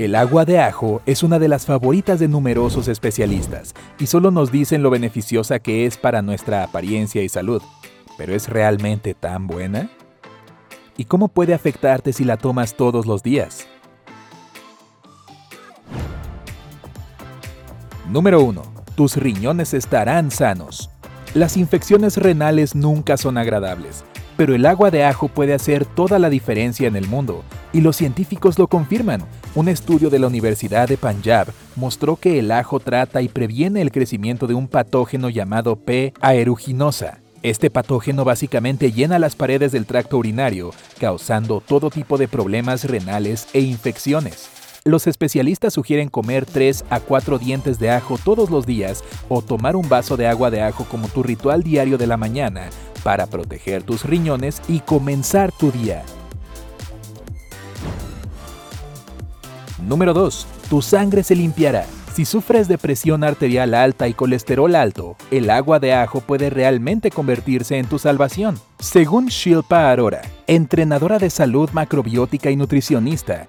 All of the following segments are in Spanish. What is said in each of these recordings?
El agua de ajo es una de las favoritas de numerosos especialistas y solo nos dicen lo beneficiosa que es para nuestra apariencia y salud. ¿Pero es realmente tan buena? ¿Y cómo puede afectarte si la tomas todos los días? Número 1. Tus riñones estarán sanos. Las infecciones renales nunca son agradables, pero el agua de ajo puede hacer toda la diferencia en el mundo, y los científicos lo confirman. Un estudio de la Universidad de Punjab mostró que el ajo trata y previene el crecimiento de un patógeno llamado P. aeruginosa. Este patógeno básicamente llena las paredes del tracto urinario, causando todo tipo de problemas renales e infecciones. Los especialistas sugieren comer 3 a 4 dientes de ajo todos los días o tomar un vaso de agua de ajo como tu ritual diario de la mañana para proteger tus riñones y comenzar tu día. Número 2. Tu sangre se limpiará. Si sufres de presión arterial alta y colesterol alto, el agua de ajo puede realmente convertirse en tu salvación. Según Shilpa Arora, entrenadora de salud macrobiótica y nutricionista,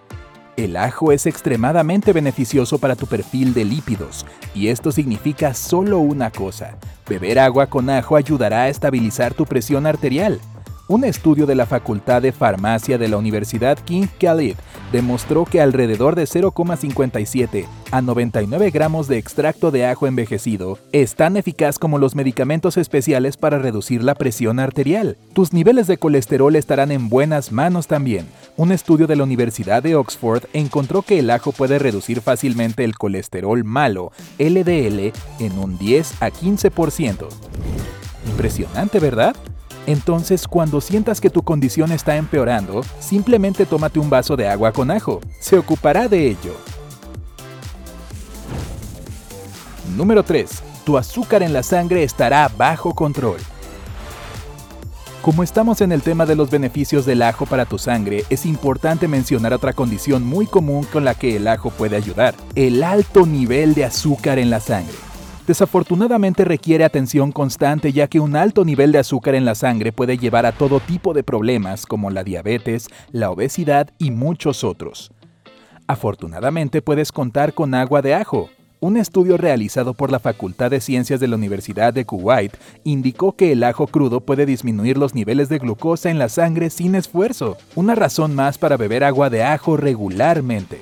el ajo es extremadamente beneficioso para tu perfil de lípidos, y esto significa solo una cosa. Beber agua con ajo ayudará a estabilizar tu presión arterial. Un estudio de la Facultad de Farmacia de la Universidad King Khalid demostró que alrededor de 0,57 a 99 gramos de extracto de ajo envejecido es tan eficaz como los medicamentos especiales para reducir la presión arterial. Tus niveles de colesterol estarán en buenas manos también. Un estudio de la Universidad de Oxford encontró que el ajo puede reducir fácilmente el colesterol malo, LDL, en un 10 a 15%. Impresionante, ¿verdad? Entonces, cuando sientas que tu condición está empeorando, simplemente tómate un vaso de agua con ajo. Se ocupará de ello. Número 3. Tu azúcar en la sangre estará bajo control. Como estamos en el tema de los beneficios del ajo para tu sangre, es importante mencionar otra condición muy común con la que el ajo puede ayudar, el alto nivel de azúcar en la sangre. Desafortunadamente requiere atención constante ya que un alto nivel de azúcar en la sangre puede llevar a todo tipo de problemas como la diabetes, la obesidad y muchos otros. Afortunadamente puedes contar con agua de ajo, un estudio realizado por la Facultad de Ciencias de la Universidad de Kuwait indicó que el ajo crudo puede disminuir los niveles de glucosa en la sangre sin esfuerzo, una razón más para beber agua de ajo regularmente.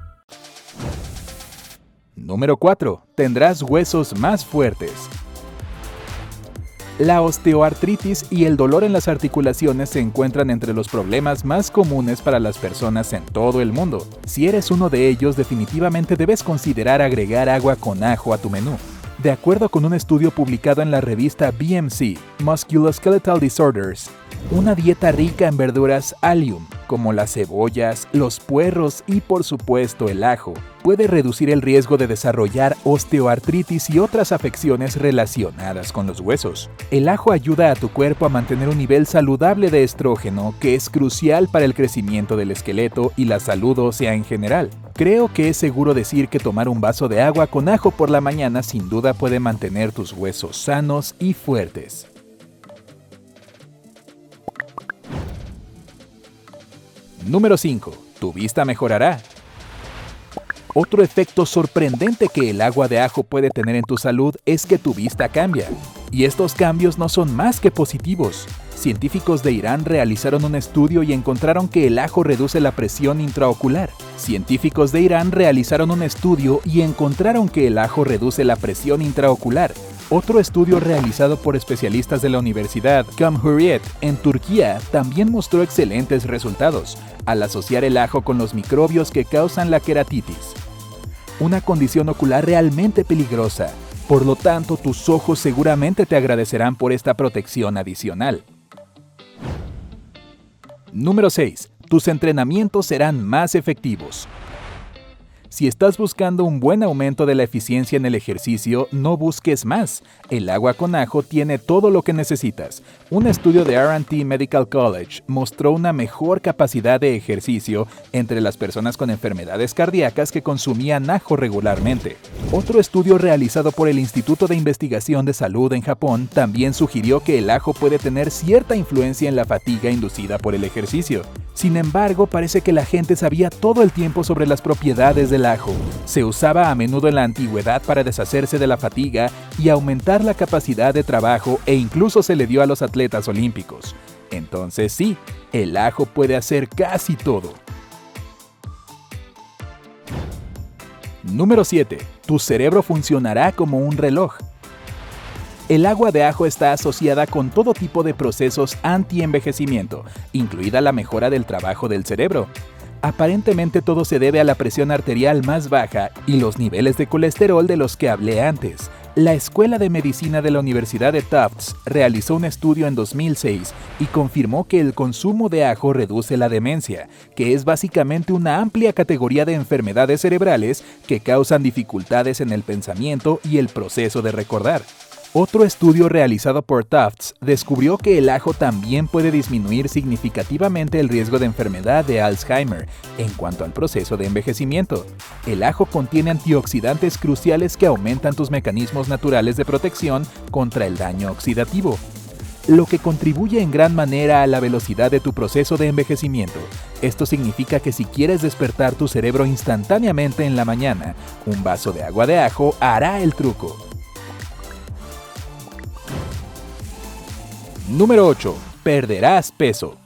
Número 4. Tendrás huesos más fuertes. La osteoartritis y el dolor en las articulaciones se encuentran entre los problemas más comunes para las personas en todo el mundo. Si eres uno de ellos, definitivamente debes considerar agregar agua con ajo a tu menú. De acuerdo con un estudio publicado en la revista BMC, Musculoskeletal Disorders, una dieta rica en verduras allium, como las cebollas, los puerros y por supuesto el ajo, puede reducir el riesgo de desarrollar osteoartritis y otras afecciones relacionadas con los huesos. El ajo ayuda a tu cuerpo a mantener un nivel saludable de estrógeno que es crucial para el crecimiento del esqueleto y la salud ósea en general. Creo que es seguro decir que tomar un vaso de agua con ajo por la mañana sin duda puede mantener tus huesos sanos y fuertes. Número 5. Tu vista mejorará. Otro efecto sorprendente que el agua de ajo puede tener en tu salud es que tu vista cambia. Y estos cambios no son más que positivos. científicos de Irán realizaron un estudio y encontraron que el ajo reduce la presión intraocular. Científicos de Irán realizaron un estudio y encontraron que el ajo reduce la presión intraocular. Otro estudio realizado por especialistas de la Universidad Cumhuriyet en Turquía también mostró excelentes resultados al asociar el ajo con los microbios que causan la queratitis. Una condición ocular realmente peligrosa por lo tanto, tus ojos seguramente te agradecerán por esta protección adicional. Número 6. Tus entrenamientos serán más efectivos. Si estás buscando un buen aumento de la eficiencia en el ejercicio, no busques más. El agua con ajo tiene todo lo que necesitas. Un estudio de RT Medical College mostró una mejor capacidad de ejercicio entre las personas con enfermedades cardíacas que consumían ajo regularmente. Otro estudio realizado por el Instituto de Investigación de Salud en Japón también sugirió que el ajo puede tener cierta influencia en la fatiga inducida por el ejercicio. Sin embargo, parece que la gente sabía todo el tiempo sobre las propiedades del ajo. Se usaba a menudo en la antigüedad para deshacerse de la fatiga y aumentar la capacidad de trabajo e incluso se le dio a los atletas olímpicos. Entonces sí, el ajo puede hacer casi todo. Número 7. Tu cerebro funcionará como un reloj. El agua de ajo está asociada con todo tipo de procesos anti-envejecimiento, incluida la mejora del trabajo del cerebro. Aparentemente todo se debe a la presión arterial más baja y los niveles de colesterol de los que hablé antes. La Escuela de Medicina de la Universidad de Tufts realizó un estudio en 2006 y confirmó que el consumo de ajo reduce la demencia, que es básicamente una amplia categoría de enfermedades cerebrales que causan dificultades en el pensamiento y el proceso de recordar. Otro estudio realizado por Tufts descubrió que el ajo también puede disminuir significativamente el riesgo de enfermedad de Alzheimer en cuanto al proceso de envejecimiento. El ajo contiene antioxidantes cruciales que aumentan tus mecanismos naturales de protección contra el daño oxidativo, lo que contribuye en gran manera a la velocidad de tu proceso de envejecimiento. Esto significa que si quieres despertar tu cerebro instantáneamente en la mañana, un vaso de agua de ajo hará el truco. Número 8. Perderás peso.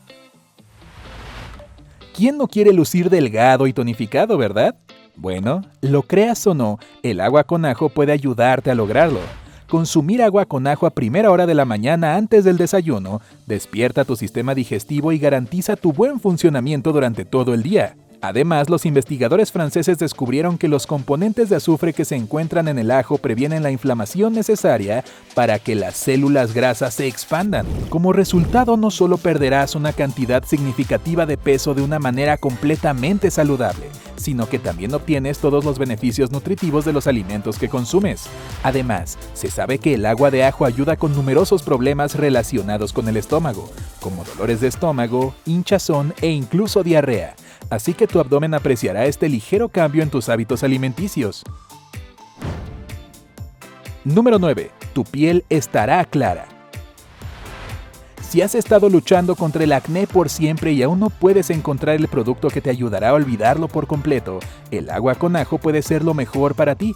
¿Quién no quiere lucir delgado y tonificado, verdad? Bueno, lo creas o no, el agua con ajo puede ayudarte a lograrlo. Consumir agua con ajo a primera hora de la mañana antes del desayuno despierta tu sistema digestivo y garantiza tu buen funcionamiento durante todo el día. Además, los investigadores franceses descubrieron que los componentes de azufre que se encuentran en el ajo previenen la inflamación necesaria para que las células grasas se expandan. Como resultado, no solo perderás una cantidad significativa de peso de una manera completamente saludable, sino que también obtienes todos los beneficios nutritivos de los alimentos que consumes. Además, se sabe que el agua de ajo ayuda con numerosos problemas relacionados con el estómago, como dolores de estómago, hinchazón e incluso diarrea así que tu abdomen apreciará este ligero cambio en tus hábitos alimenticios. Número 9. Tu piel estará clara. Si has estado luchando contra el acné por siempre y aún no puedes encontrar el producto que te ayudará a olvidarlo por completo, el agua con ajo puede ser lo mejor para ti.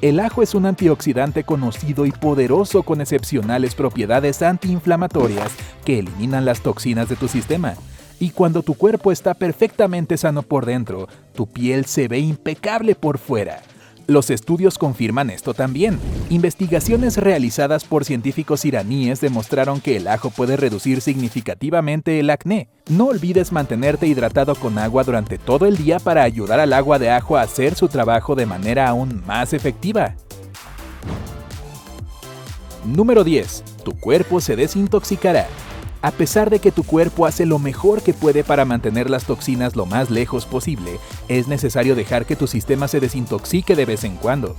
El ajo es un antioxidante conocido y poderoso con excepcionales propiedades antiinflamatorias que eliminan las toxinas de tu sistema. Y cuando tu cuerpo está perfectamente sano por dentro, tu piel se ve impecable por fuera. Los estudios confirman esto también. Investigaciones realizadas por científicos iraníes demostraron que el ajo puede reducir significativamente el acné. No olvides mantenerte hidratado con agua durante todo el día para ayudar al agua de ajo a hacer su trabajo de manera aún más efectiva. Número 10. Tu cuerpo se desintoxicará. A pesar de que tu cuerpo hace lo mejor que puede para mantener las toxinas lo más lejos posible, es necesario dejar que tu sistema se desintoxique de vez en cuando.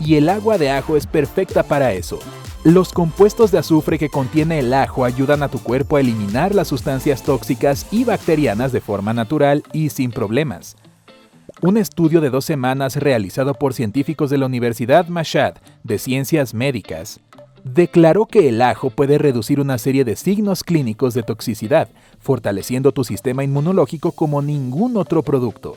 Y el agua de ajo es perfecta para eso. Los compuestos de azufre que contiene el ajo ayudan a tu cuerpo a eliminar las sustancias tóxicas y bacterianas de forma natural y sin problemas. Un estudio de dos semanas realizado por científicos de la Universidad Mashad de Ciencias Médicas declaró que el ajo puede reducir una serie de signos clínicos de toxicidad, fortaleciendo tu sistema inmunológico como ningún otro producto.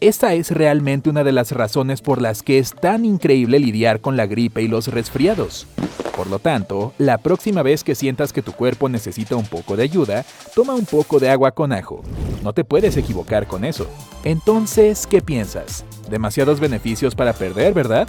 Esta es realmente una de las razones por las que es tan increíble lidiar con la gripe y los resfriados. Por lo tanto, la próxima vez que sientas que tu cuerpo necesita un poco de ayuda, toma un poco de agua con ajo. No te puedes equivocar con eso. Entonces, ¿qué piensas? Demasiados beneficios para perder, ¿verdad?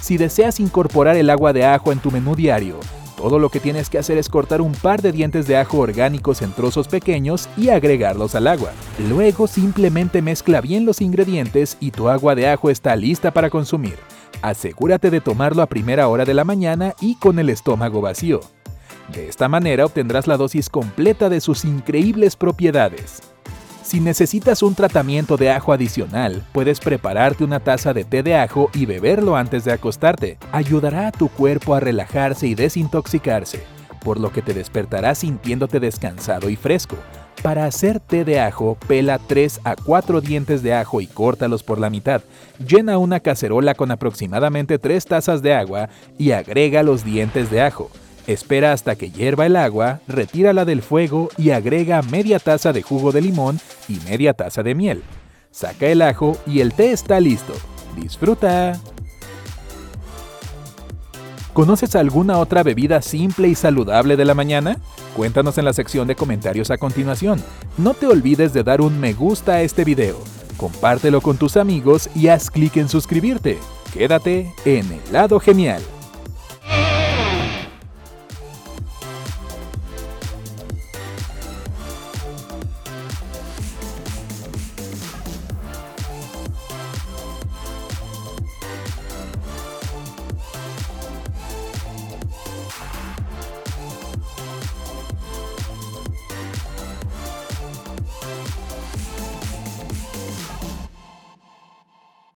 Si deseas incorporar el agua de ajo en tu menú diario, todo lo que tienes que hacer es cortar un par de dientes de ajo orgánicos en trozos pequeños y agregarlos al agua. Luego simplemente mezcla bien los ingredientes y tu agua de ajo está lista para consumir. Asegúrate de tomarlo a primera hora de la mañana y con el estómago vacío. De esta manera obtendrás la dosis completa de sus increíbles propiedades. Si necesitas un tratamiento de ajo adicional, puedes prepararte una taza de té de ajo y beberlo antes de acostarte. Ayudará a tu cuerpo a relajarse y desintoxicarse, por lo que te despertarás sintiéndote descansado y fresco. Para hacer té de ajo, pela 3 a 4 dientes de ajo y córtalos por la mitad. Llena una cacerola con aproximadamente 3 tazas de agua y agrega los dientes de ajo. Espera hasta que hierva el agua, retírala del fuego y agrega media taza de jugo de limón y media taza de miel. Saca el ajo y el té está listo. ¡Disfruta! ¿Conoces alguna otra bebida simple y saludable de la mañana? Cuéntanos en la sección de comentarios a continuación. No te olvides de dar un me gusta a este video, compártelo con tus amigos y haz clic en suscribirte. Quédate en el lado genial.